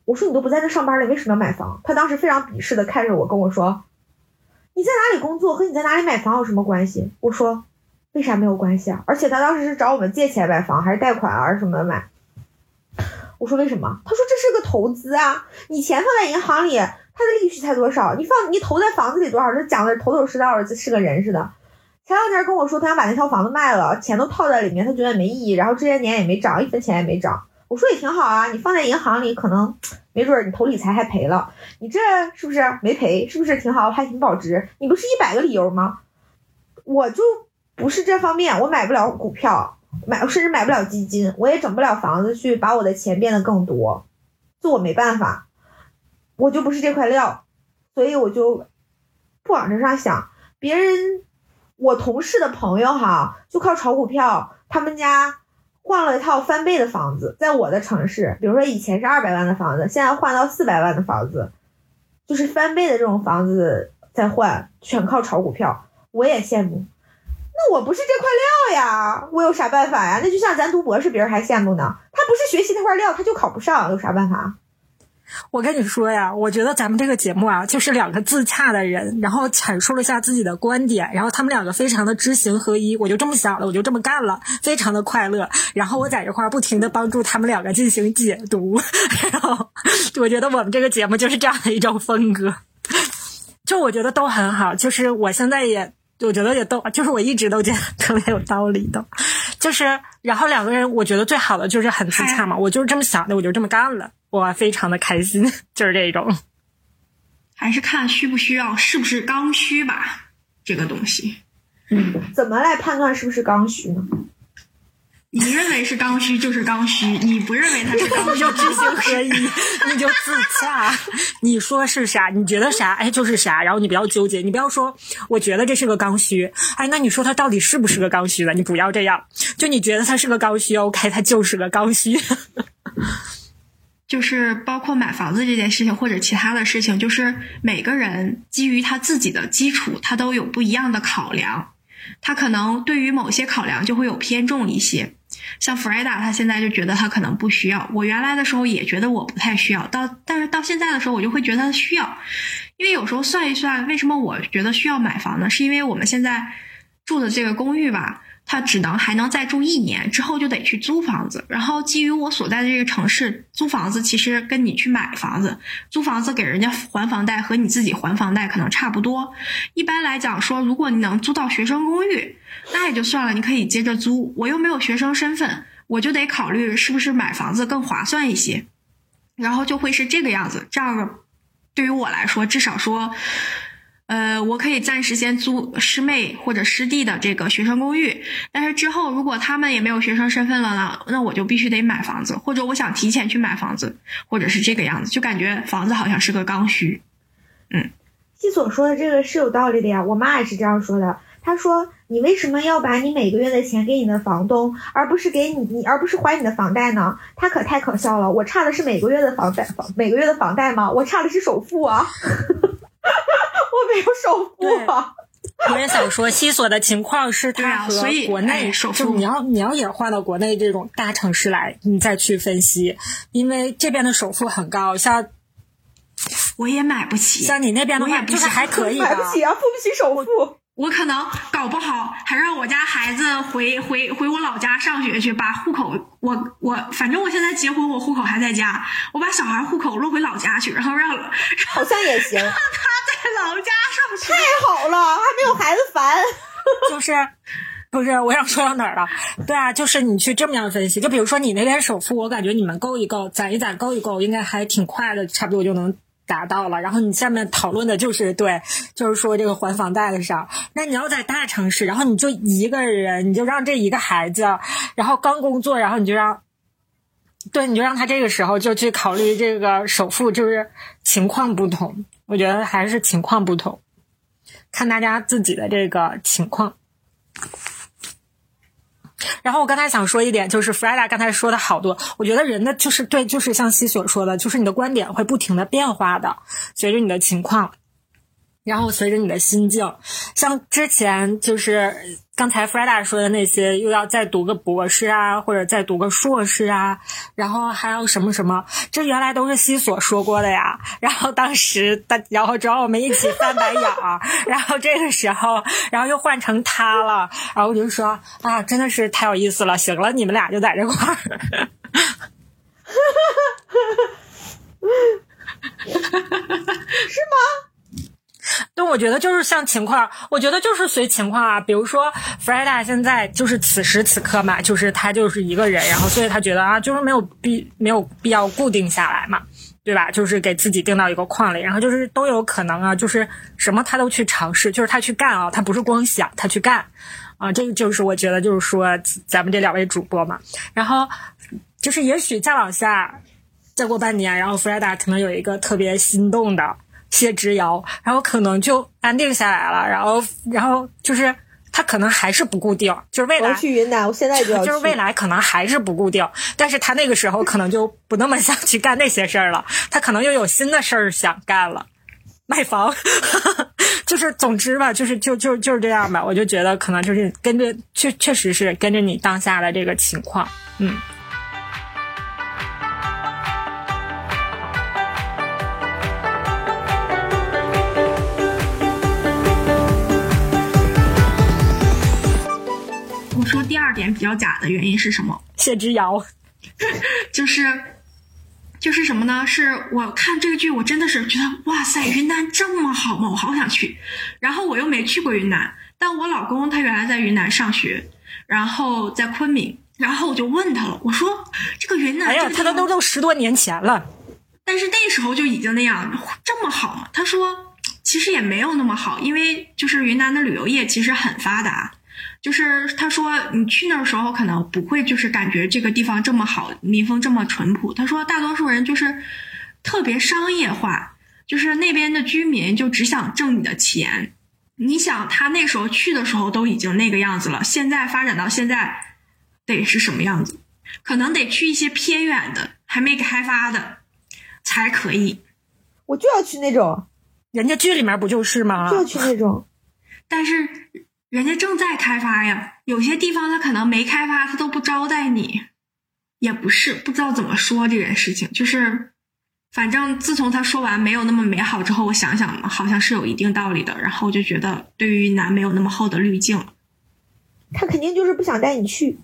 我说你都不在那上班了，为什么要买房？”他当时非常鄙视的看着我跟我说：“你在哪里工作和你在哪里买房有什么关系？”我说：“为啥没有关系啊？而且他当时是找我们借钱买房，还是贷款啊什么的买。”我说为什么？他说这是个投资啊，你钱放在银行里，它的利息才多少？你放你投在房子里多少？这讲的头头是道的，是个人似的。前两天跟我说他想把那套房子卖了，钱都套在里面，他觉得没意义。然后这些年也没涨，一分钱也没涨。我说也挺好啊，你放在银行里，可能没准你投理财还赔了，你这是不是没赔？是不是挺好？还挺保值？你不是一百个理由吗？我就不是这方面，我买不了股票。买甚至买不了基金，我也整不了房子去把我的钱变得更多，就我没办法，我就不是这块料，所以我就不往这上想。别人，我同事的朋友哈，就靠炒股票，他们家换了一套翻倍的房子，在我的城市，比如说以前是二百万的房子，现在换到四百万的房子，就是翻倍的这种房子在换，全靠炒股票，我也羡慕。那我不是这块料呀，我有啥办法呀？那就像咱读博士，别人还羡慕呢。他不是学习那块料，他就考不上，有啥办法？我跟你说呀，我觉得咱们这个节目啊，就是两个自洽的人，然后阐述了一下自己的观点，然后他们两个非常的知行合一，我就这么想了，我就这么干了，非常的快乐。然后我在这块不停的帮助他们两个进行解读，然后我觉得我们这个节目就是这样的一种风格，就我觉得都很好。就是我现在也。我觉得也都，就是我一直都觉得特别有道理的，就是然后两个人，我觉得最好的就是很自洽嘛，我就是这么想的，我就这么干了，我非常的开心，就是这种。还是看需不需要，是不是刚需吧，这个东西。嗯，怎么来判断是不是刚需呢？你认为是刚需就是刚需，你不认为它是刚需就知行合一，你就自洽。你说是啥，你觉得啥，哎，就是啥。然后你不要纠结，你不要说我觉得这是个刚需，哎，那你说它到底是不是个刚需的？你不要这样，就你觉得它是个刚需，OK，它就是个刚需。就是包括买房子这件事情，或者其他的事情，就是每个人基于他自己的基础，他都有不一样的考量，他可能对于某些考量就会有偏重一些。像弗莱达，他现在就觉得他可能不需要。我原来的时候也觉得我不太需要，到但是到现在的时候，我就会觉得需要。因为有时候算一算，为什么我觉得需要买房呢？是因为我们现在住的这个公寓吧，他只能还能再住一年，之后就得去租房子。然后基于我所在的这个城市，租房子其实跟你去买房子，租房子给人家还房贷和你自己还房贷可能差不多。一般来讲说，如果你能租到学生公寓。那也就算了，你可以接着租。我又没有学生身份，我就得考虑是不是买房子更划算一些，然后就会是这个样子。这样对于我来说，至少说，呃，我可以暂时先租师妹或者师弟的这个学生公寓。但是之后如果他们也没有学生身份了呢，那我就必须得买房子，或者我想提前去买房子，或者是这个样子，就感觉房子好像是个刚需。嗯，西所说的这个是有道理的呀，我妈也是这样说的。她说。你为什么要把你每个月的钱给你的房东，而不是给你你，而不是还你的房贷呢？他可太可笑了！我差的是每个月的房贷，每个月的房贷吗？我差的是首付啊！我没有首付啊！我也想说，西索的情况是他和国内，就你要你要也换到国内这种大城市来，你再去分析，因为这边的首付很高，像我也买不起，像你那边的话就是还可以买不起啊，付不起首付。我可能搞不好还让我家孩子回回回我老家上学去，把户口我我反正我现在结婚，我户口还在家，我把小孩户口落回老家去，然后让好像也行，让他在老家上学，太好了，还没有孩子烦，就是不是我想说到哪儿了？对啊，就是你去这么样分析，就比如说你那边首付，我感觉你们够一够，攒一攒够一够，应该还挺快的，差不多就能。达到了，然后你下面讨论的就是对，就是说这个还房贷的事儿。那你要在大城市，然后你就一个人，你就让这一个孩子，然后刚工作，然后你就让，对，你就让他这个时候就去考虑这个首付，就是情况不同。我觉得还是情况不同，看大家自己的这个情况。然后我刚才想说一点，就是 Freda 刚才说的好多，我觉得人的就是对，就是像西所说的，就是你的观点会不停的变化的，随着你的情况。然后随着你的心境，像之前就是刚才 Freda 说的那些，又要再读个博士啊，或者再读个硕士啊，然后还有什么什么，这原来都是西索说过的呀。然后当时大，然后找我们一起翻白眼儿，然后这个时候，然后又换成他了，然后我就说啊，真的是太有意思了。行了，你们俩就在这块儿，是吗？对，我觉得就是像情况，我觉得就是随情况啊。比如说，Freda 现在就是此时此刻嘛，就是他就是一个人，然后所以他觉得啊，就是没有必没有必要固定下来嘛，对吧？就是给自己定到一个框里，然后就是都有可能啊，就是什么他都去尝试，就是他去干啊，他不是光想，他去干啊。这个就是我觉得就是说咱们这两位主播嘛，然后就是也许再往下，再过半年，然后 Freda 可能有一个特别心动的。谢之遥，然后可能就安定下来了，然后，然后就是他可能还是不固定，就是未来去云南，我现在就是未来可能还是不固定，但是他那个时候可能就不那么想去干那些事儿了，他可能又有新的事儿想干了，卖房，就是总之吧，就是就就就是这样吧，我就觉得可能就是跟着确确实是跟着你当下的这个情况，嗯。说第二点比较假的原因是什么？谢之遥，就是就是什么呢？是我看这个剧，我真的是觉得哇塞，云南这么好吗？我好想去。然后我又没去过云南，但我老公他原来在云南上学，然后在昆明，然后我就问他了，我说这个云南，哎呀，他都都都十多年前了，但是那时候就已经那样这么好吗？他说其实也没有那么好，因为就是云南的旅游业其实很发达。就是他说你去那儿时候可能不会就是感觉这个地方这么好，民风这么淳朴。他说大多数人就是特别商业化，就是那边的居民就只想挣你的钱。你想他那时候去的时候都已经那个样子了，现在发展到现在得是什么样子？可能得去一些偏远的还没开发的才可以。我就要去那种，人家剧里面不就是吗？就要去那种。但是人家正在开发呀，有些地方他可能没开发，他都不招待你。也不是不知道怎么说这件事情，就是反正自从他说完没有那么美好之后，我想想好像是有一定道理的。然后我就觉得对于男没有那么厚的滤镜。他肯定就是不想带你去。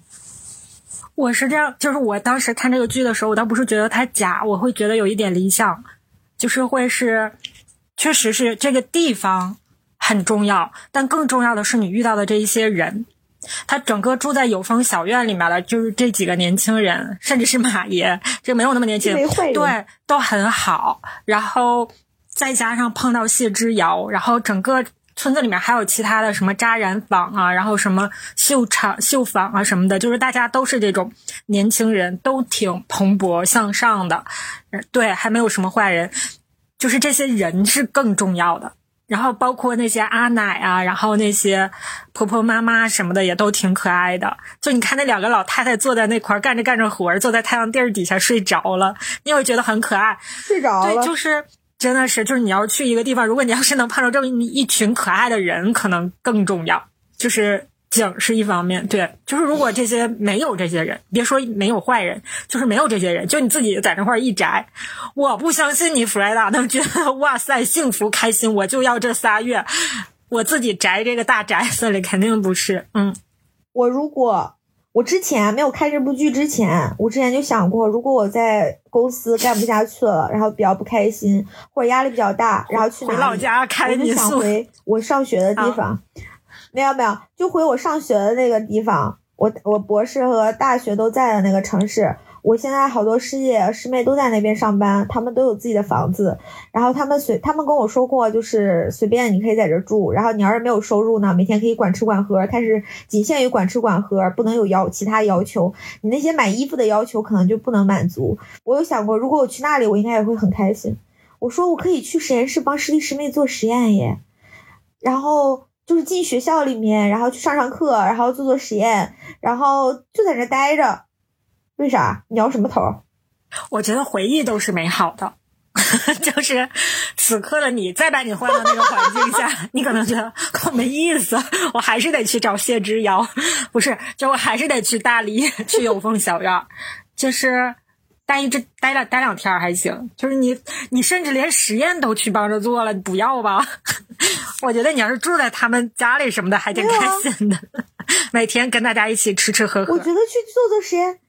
我是这样，就是我当时看这个剧的时候，我倒不是觉得它假，我会觉得有一点理想，就是会是，确实是这个地方很重要，但更重要的是你遇到的这一些人。他整个住在有风小院里面的，就是这几个年轻人，甚至是马爷，这没有那么年轻，对，都很好。然后再加上碰到谢之遥，然后整个。村子里面还有其他的什么扎染坊啊，然后什么绣厂、绣坊啊什么的，就是大家都是这种年轻人，都挺蓬勃向上的。对，还没有什么坏人，就是这些人是更重要的。然后包括那些阿奶啊，然后那些婆婆妈妈什么的也都挺可爱的。就你看那两个老太太坐在那块儿干着干着活儿，坐在太阳地儿底下睡着了，你会觉得很可爱。睡着了，对，就是。真的是，就是你要去一个地方，如果你要是能碰到这么一群可爱的人，可能更重要。就是景是一方面，对，就是如果这些没有这些人，别说没有坏人，就是没有这些人，就你自己在那块一宅，我不相信你弗莱达能觉得哇塞幸福开心，我就要这仨月，我自己宅这个大宅子里肯定不是。嗯，我如果。我之前没有看这部剧之前，我之前就想过，如果我在公司干不下去了，然后比较不开心或者压力比较大，然后去回老家开民宿，我就想回我上学的地方。没有没有，就回我上学的那个地方，我我博士和大学都在的那个城市。我现在好多师姐师妹都在那边上班，他们都有自己的房子，然后他们随他们跟我说过，就是随便你可以在这住，然后你要是没有收入呢，每天可以管吃管喝，但是仅限于管吃管喝，不能有要其他要求，你那些买衣服的要求可能就不能满足。我有想过，如果我去那里，我应该也会很开心。我说我可以去实验室帮师弟师妹做实验耶，然后就是进学校里面，然后去上上课，然后做做实验，然后就在这待着。为啥？你要什么头？我觉得回忆都是美好的，就是此刻的你，再把你换到那个环境下，你可能觉得可没意思。我还是得去找谢之遥，不是，就我还是得去大理，去有风小院，就是待一这待两待两天还行。就是你，你甚至连实验都去帮着做了，你不要吧？我觉得你要是住在他们家里什么的，还挺开心的，每天跟大家一起吃吃喝喝。我觉得去做做实验。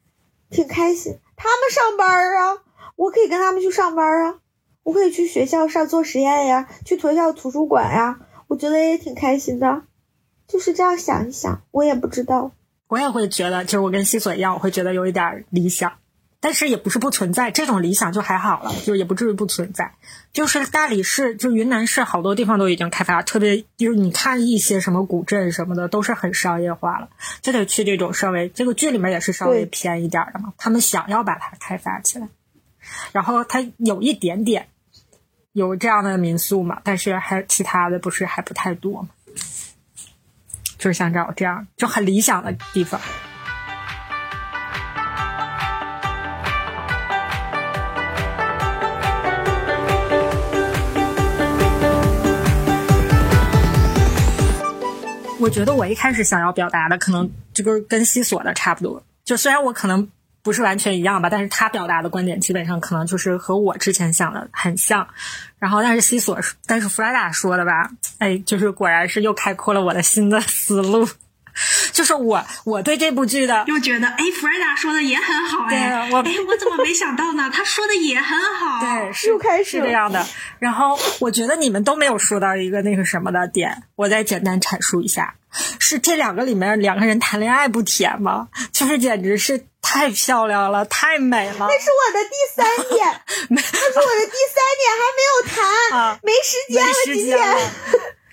挺开心，他们上班啊，我可以跟他们去上班啊，我可以去学校上做实验呀，去学校图书馆呀，我觉得也挺开心的，就是这样想一想，我也不知道，我也会觉得，就是我跟西索一样，我会觉得有一点理想。但是也不是不存在这种理想就还好了，就也不至于不存在。就是大理市，就云南市好多地方都已经开发，特别就是你看一些什么古镇什么的，都是很商业化了，就得去这种稍微这个剧里面也是稍微偏一点的嘛。他们想要把它开发起来，然后它有一点点有这样的民宿嘛，但是还其他的不是还不太多嘛，就是想找这样就很理想的地方。我觉得我一开始想要表达的，可能这个跟西索的差不多。就虽然我可能不是完全一样吧，但是他表达的观点基本上可能就是和我之前想的很像。然后，但是西索，但是弗拉达说的吧，哎，就是果然是又开阔了我的新的思路。就是我，我对这部剧的又觉得，哎，弗瑞达说的也很好，哎，我，哎，我怎么没想到呢？他说的也很好，对，是开是这样的。然后我觉得你们都没有说到一个那个什么的点，我再简单阐述一下，是这两个里面两个人谈恋爱不甜吗？就是简直是太漂亮了，太美了。那是我的第三点，那是我的第三点，还没有谈，没时间了，今天。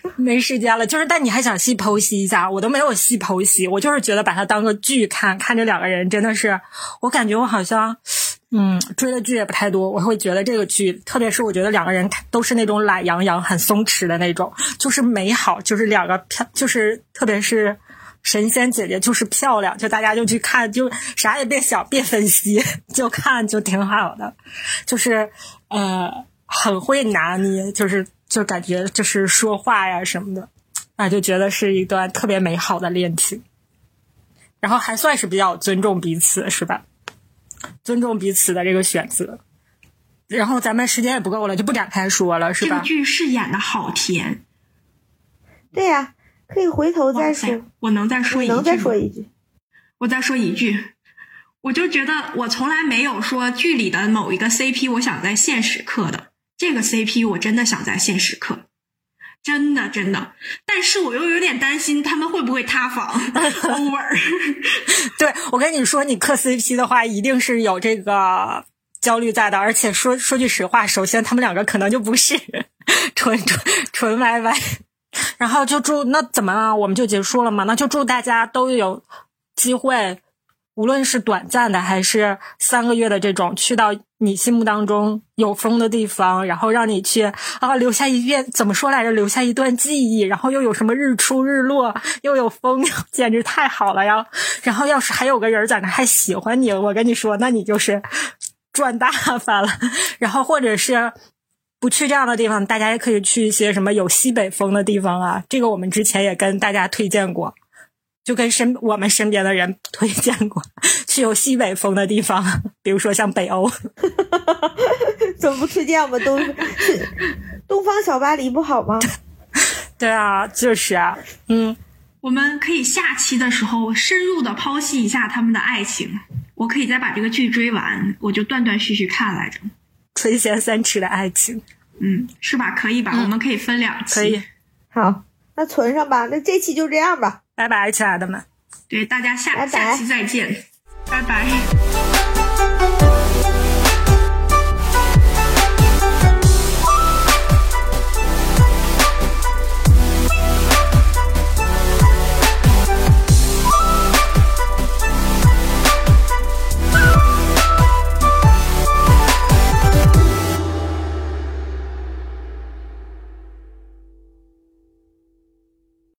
没时间了。就是，但你还想细剖析一下，我都没有细剖析，我就是觉得把它当个剧看，看这两个人真的是，我感觉我好像，嗯，追的剧也不太多，我会觉得这个剧，特别是我觉得两个人都是那种懒洋洋、很松弛的那种，就是美好，就是两个漂，就是特别是。神仙姐姐就是漂亮，就大家就去看，就啥也别想，别分析，就看就挺好的，就是呃很会拿捏，就是就感觉就是说话呀什么的，啊就觉得是一段特别美好的恋情，然后还算是比较尊重彼此，是吧？尊重彼此的这个选择，然后咱们时间也不够了，就不展开说了，是吧？这个剧是演的好甜，对呀。可以回头再说。我能再说一句能再说一句？我再说一句，我就觉得我从来没有说剧里的某一个 CP 我想在现实刻的，这个 CP 我真的想在现实磕，真的真的。但是我又有点担心他们会不会塌房 over。对我跟你说，你磕 CP 的话，一定是有这个焦虑在的。而且说说句实话，首先他们两个可能就不是 纯纯纯 YY。然后就祝那怎么了？我们就结束了吗？那就祝大家都有机会，无论是短暂的还是三个月的这种，去到你心目当中有风的地方，然后让你去啊留下一遍怎么说来着？留下一段记忆，然后又有什么日出日落，又有风，简直太好了呀！然后要是还有个人在那还喜欢你，我跟你说，那你就是赚大发了。然后或者是。不去这样的地方，大家也可以去一些什么有西北风的地方啊。这个我们之前也跟大家推荐过，就跟身我们身边的人推荐过，去有西北风的地方，比如说像北欧。怎么不推荐我们东东方小巴黎不好吗？对啊，就是啊，嗯，我们可以下期的时候深入的剖析一下他们的爱情。我可以再把这个剧追完，我就断断续续看来着。垂涎三尺的爱情，嗯，是吧？可以吧？我们可以分两期，可以。好，那存上吧。那这期就这样吧，拜拜，亲爱的们。对，大家下下期再见，拜拜。